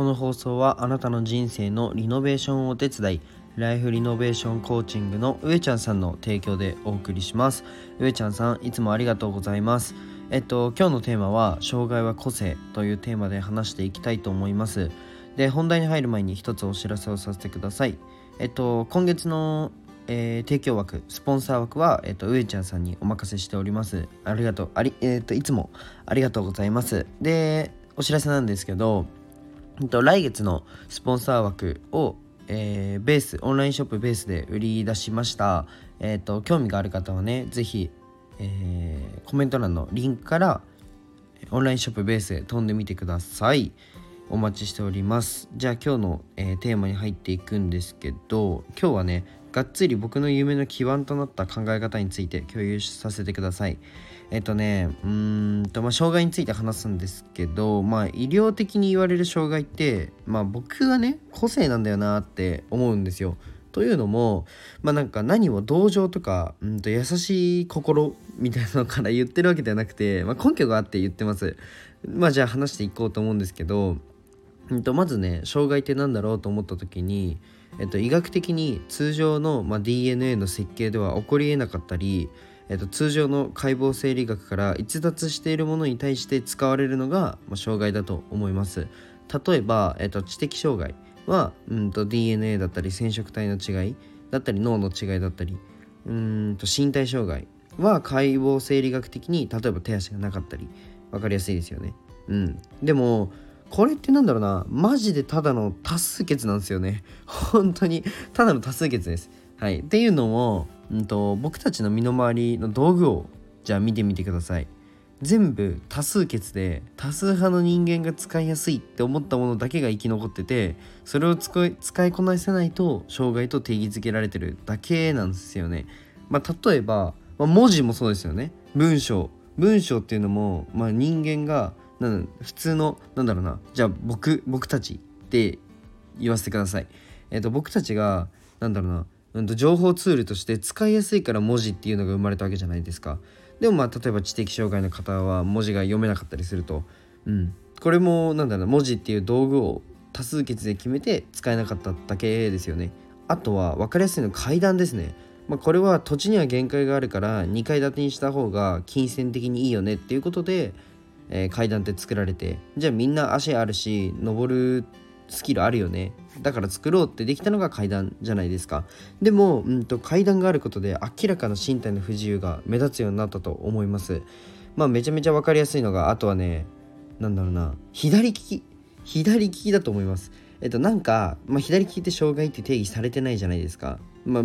この放送はあなたの人生のリノベーションをお手伝いライフリノベーションコーチングの上ちゃんさんの提供でお送りします。上ちゃんさんいつもありがとうございます。えっと今日のテーマは障害は個性というテーマで話していきたいと思います。で本題に入る前に一つお知らせをさせてください。えっと今月のえー、提供枠スポンサー枠は、えーと、上ちゃんさんにお任せしております。ありがとうあり、えーと、いつもありがとうございます。でお知らせなんですけど、来月のスポンサー枠を、えー、ベースオンラインショップベースで売り出しました。えっ、ー、と興味がある方はね是非、えー、コメント欄のリンクからオンラインショップベースへ飛んでみてください。お待ちしております。じゃあ今日の、えー、テーマに入っていくんですけど今日はねがっつり僕の夢の基盤となった考え方について共有させてください。えっとね、うんと、まあ、障害について話すんですけど、まあ、医療的に言われる障害って、まあ、僕はね、個性なんだよなって思うんですよ。というのも、まあ、なんか何も同情とか、うんと優しい心みたいなのから言ってるわけではなくて、まあ、根拠があって言ってます。まあ、じゃあ話していこうと思うんですけど、うんとまずね、障害って何だろうと思った時に、えっと、医学的に通常の、まあ、DNA の設計では起こりえなかったり、えっと、通常の解剖生理学から逸脱しているものに対して使われるのが、まあ、障害だと思います。例えば、えっと、知的障害は、うんと、DNA だったり染色体の違いだったり脳の違いだったりうんと身体障害は解剖生理学的に例えば手足がなかったり分かりやすいですよね。うん、でもこれってなんだろうな。マジでただの多数決なんですよね。本当に。ただの多数決です。はい。っていうのも、うんと、僕たちの身の回りの道具をじゃあ見てみてください。全部多数決で多数派の人間が使いやすいって思ったものだけが生き残っててそれを使い使いこなせないと障害と定義づけられてるだけなんですよね。まあ、例えば、まあ、文字もそうですよね。文章。文章っていうのも、まあ、人間がなん普通のなんだろうなじゃあ僕僕たちって言わせてください。えっ、と僕たちがなんだろうな、うん、と情報ツールとして使いやすいから文字っていうのが生まれたわけじゃないですか。でもまあ例えば知的障害の方は文字が読めなかったりすると、うん、これもなんだろうな文字っていう道具を多数決で決めて使えなかっただけですよね。あとは分かりやすいのは階段ですね。まあ、これは土地には限界があるから2階建てにした方が金銭的にいいよねっていうことでえー、階段って作られてじゃあみんな足あるし登るスキルあるよね。だから作ろうってできたのが階段じゃないですか。でも、うんと、階段があることで明らかな身体の不自由が目立つようになったと思います。まあめちゃめちゃ分かりやすいのがあとはねなんだろうな左利き。左利きだと思います。えっとなんか、まあ、左利きって障害って定義されてないじゃないですか。まあ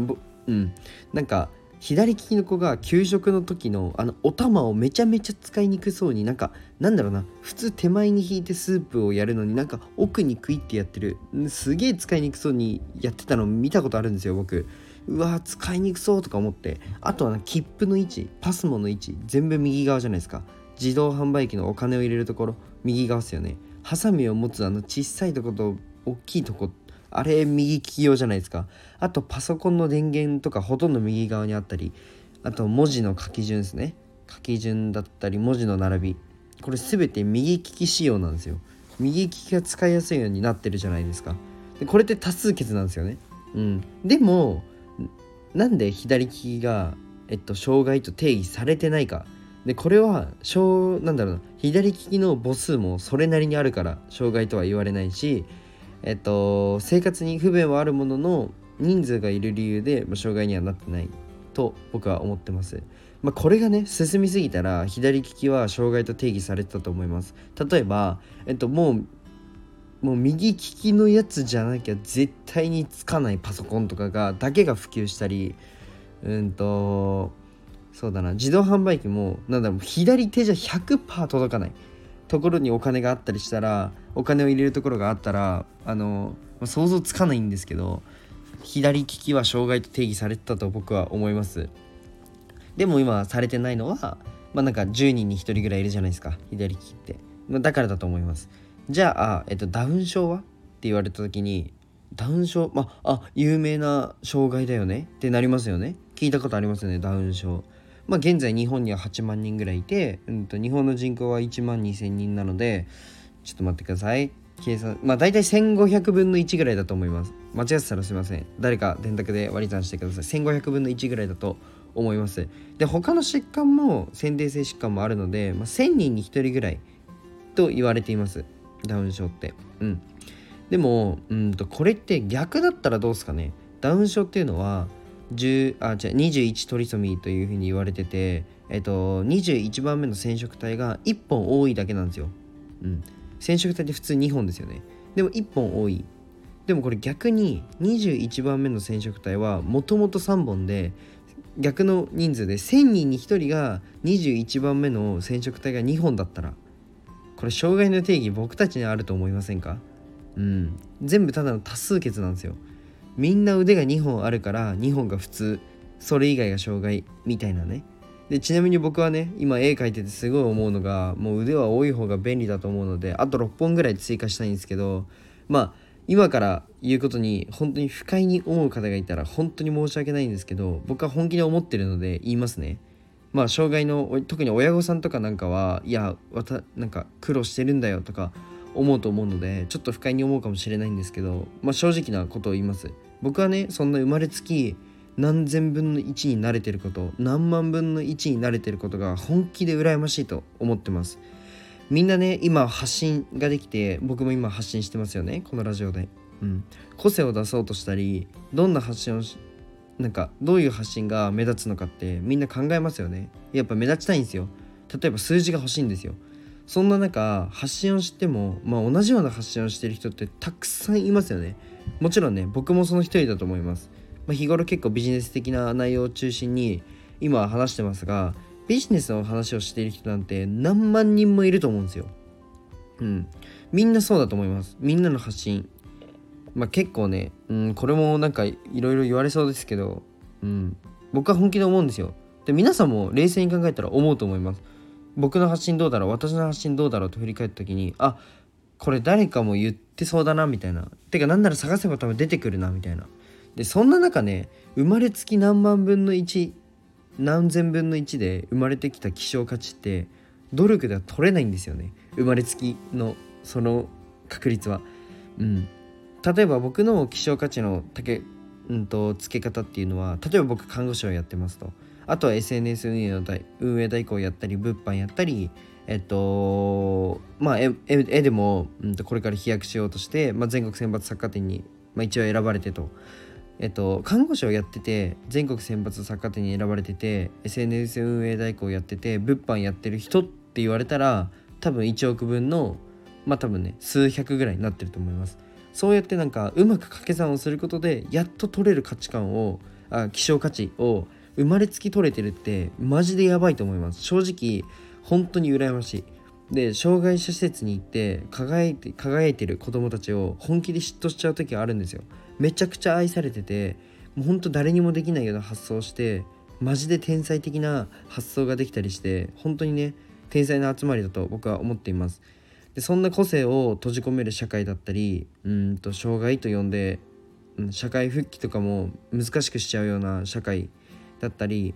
うん。なんか左利きの子が給食の時のあのお玉をめちゃめちゃ使いにくそうになんかなんだろうな普通手前に引いてスープをやるのになんか奥にクイってやってるすげえ使いにくそうにやってたの見たことあるんですよ僕。うわ使いにくそうとか思って。あとはな切符の位置パスモの位置全部右側じゃないですか。自動販売機のお金を入れるところ右側ですよね。ハサミを持つあの小さいとこと大きいとこあれ右利き用じゃないですか。あとパソコンの電源とかほとんど右側にあったりあと文字の書き順ですね。書き順だったり文字の並び。これ全て右利き仕様なんですよ。右利きが使いやすいようになってるじゃないですか。でこれって多数決なんですよね。うん。でもなんで左利きがえっと障害と定義されてないか。でこれは小なんだろうな。左利きの母数もそれなりにあるから障害とは言われないしえっと、生活に不便はあるものの人数がいる理由で、まあ、障害にはなってないと僕は思ってます。まあ、これがね進みすぎたら左利きは障害と定義されてたと思います。例えば、えっと、もうもう右利きのやつじゃなきゃ絶対につかないパソコンとかがだけが普及したりうんとそうだな自動販売機もなんだろう左手じゃ100%届かないところにお金があったりしたらお金を入れるところがあったらあの想像つかないんですけど左利きは障害と定義されてたと僕は思います。でも今されてないのはまあなんか10人に1人ぐらいいるじゃないですか左利きって、まあ、だからだと思います。じゃあ、えっと、ダウン症は？って言われた時にダウン症？まああ有名な障害だよね？ってなりますよね？聞いたことありますよね？ダウン症。まあ、現在日本には8万人ぐらいいて、うん、と日本の人口は1万2,000人なのでちょっと待ってください。計算まあ大体1500分の1ぐらいだと思います。間違ってたらすいません。誰か電卓で割り算してください。1500分の1ぐらいだと思います。で他の疾患も先天性疾患もあるので、まあ、1000人に1人ぐらいと言われています。ダウン症って。うん。でもうんとこれって逆だったらどうですかね。ダウン症っていうのは10あじゃ21トリソミーというふうに言われててえっと21番目の染色体が1本多いだけなんですよ。うん。染色体って普通2本ですよね。でも1本多い。でもこれ逆に21番目の染色体はもともと3本で逆の人数で1000人に1人が21番目の染色体が2本だったらこれ障害の定義僕たちにあると思いませんか？うん。全部ただの多数決なんですよ。みんな腕が2本あるから2本が普通。それ以外が障害みたいなね。でちなみに僕はね今絵描いててすごい思うのがもう腕は多い方が便利だと思うのであと6本ぐらい追加したいんですけどまあ今から言うことに本当に不快に思う方がいたら本当に申し訳ないんですけど僕は本気で思ってるので言いますね。まあ障害の特に親御さんとかなんかはいやわたなんか苦労してるんだよとか思うと思うのでちょっと不快に思うかもしれないんですけどまあ正直なことを言います。僕はねそんな生まれつき何千分の1に慣れてること何万分の1に慣れてることが本気で羨ましいと思ってます。みんなね今発信ができて僕も今発信してますよねこのラジオで、うん、個性を出そうとしたりどんな発信をしなんかどういう発信が目立つのかってみんな考えますよね。やっぱ目立ちたいんですよ。例えば数字が欲しいんですよ。そんな中発信をしても、まあ、同じような発信をしてる人ってたくさんいますよねもちろんね僕もその一人だと思いますまあ、日頃結構ビジネス的な内容を中心に今は話してますがビジネスの話をしている人なんて何万人もいると思うんですよ。うん。みんなそうだと思います。みんなの発信。まあ結構ね、うん、これもなんかいろいろ言われそうですけど、うん、僕は本気で思うんですよ。で、皆さんも冷静に考えたら思うと思います。僕の発信どうだろう私の発信どうだろうと振り返った時に、あ、これ誰かも言ってそうだなみたいな。てかなんなら探せば多分出てくるなみたいな。でそんな中ね生まれつき何万分の1何千分の1で生まれてきた希少価値って努力では取れないんですよね生まれつきのその確率は。うん、例えば僕の希少価値のけ、うんと、付け方っていうのは例えば僕看護師をやってますとあとは SNS 運営の運営代行やったり物販やったりえっとまあ絵でも、うん、これから飛躍しようとして、まあ、全国選抜作家展に、まあ、一応選ばれてと。えっと、看護師をやってて全国選抜作家展に選ばれてて SNS 運営代行やってて物販やってる人って言われたら多分1億分のまあ多分ね数百ぐらいになってると思います。そうやってなんかうまく掛け算をすることでやっと取れる価値観をあ希少価値を生まれつき取れてるってマジでやばいと思います。正直本当に羨ましい。で障害者施設に行って輝いて輝いてる子供たちを本気で嫉妬しちゃう時があるんですよ。めちゃくちゃ愛されててもうほんと誰にもできないような発想をしてマジで天才的な発想ができたりして本当にね天才の集まりだと僕は思っています。でそんな個性を閉じ込める社会だったりうんと障害と呼んで、社会復帰とかも難しくしちゃうような社会だったり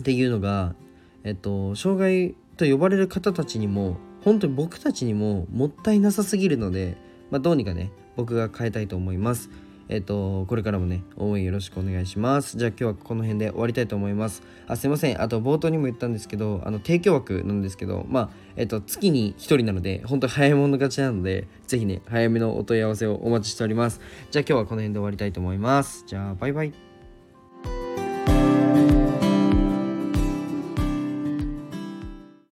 っていうのがえっと障害と呼ばれる方たちにも本当に僕たちにももったいなさすぎるので、まあ、どうにかね僕が変えたいと思います。えっ、と、これからもね、応援よろしくお願いします。じゃあ今日はこの辺で終わりたいと思います。あ、すいません。あと冒頭にも言ったんですけど、あの、提供枠なんですけど、まあ、えっ、と、月に1人なので、本当早い者勝ちなので、ぜひね、早めのお問い合わせをお待ちしております。じゃあ今日はこの辺で終わりたいと思います。じゃあ、バイバイ。